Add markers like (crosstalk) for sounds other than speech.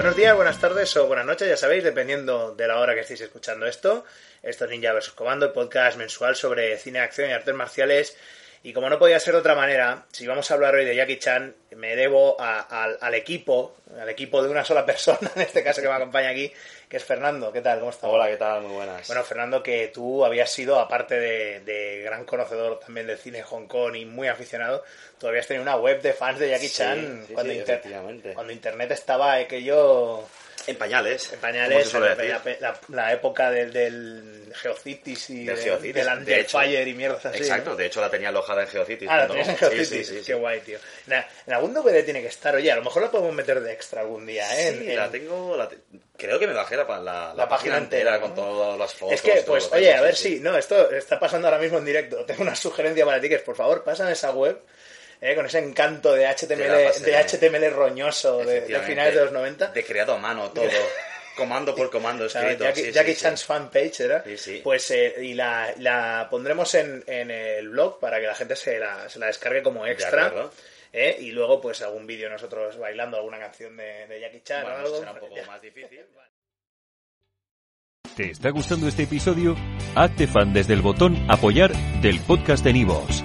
Buenos días, buenas tardes o buenas noches, ya sabéis, dependiendo de la hora que estéis escuchando esto. Esto es Ninja vs. Comando, el podcast mensual sobre cine, acción y artes marciales. Y como no podía ser de otra manera, si vamos a hablar hoy de Jackie Chan, me debo a- al, al equipo, al equipo de una sola (laughs) persona, en este caso que me acompaña aquí, que es Fernando. ¿Qué tal? ¿Cómo estás? Hola, ¿qué tal? Muy buenas. Bueno, Fernando, que tú habías sido, aparte de, de gran conocedor también del cine de Hong Kong y muy aficionado, tú habías tenido una web de fans de Jackie Sí, Chan sí, cuando, sí, inter- efectivamente. cuando Internet estaba aquello en pañales. en pañales, la, la- la época del, del Geocities y Del de- Geocities, del Underfire y mierdas así. Exacto, ¿no? de hecho la tenía alojada en Geocities. Ah, la tenías en. Geocities. Sí, sí, sí, Qué guay, tío. En, en algún DVD tiene que estar, oye, a lo mejor la podemos meter de extra algún día, ¿eh? Sí, En- la en- tengo. la te- Creo que me bajé la, la, la La página entera, con todas las fotos. Es que, pues, oye, a ver si. No, esto está pasando ahora mismo en directo. Tengo una sugerencia para ti que es, por favor, pásame esa web. Eh, con ese encanto de HTML, de HTML roñoso de, finales de los 90. De creado a mano todo. (laughs) comando por comando escrito. Jackie, sí, sí, Jackie sí. Chan's fanpage era. Sí, sí. Pues, eh, y la, la pondremos en, en el blog para que la gente se la, se la descargue como extra. ¿eh? Y luego, pues, algún vídeo nosotros bailando alguna canción de, de Jackie Chan Bueno, o algo. será un poco más difícil. ¿Te está gustando este episodio? Hazte fan desde el botón Apoyar del podcast de Nivos.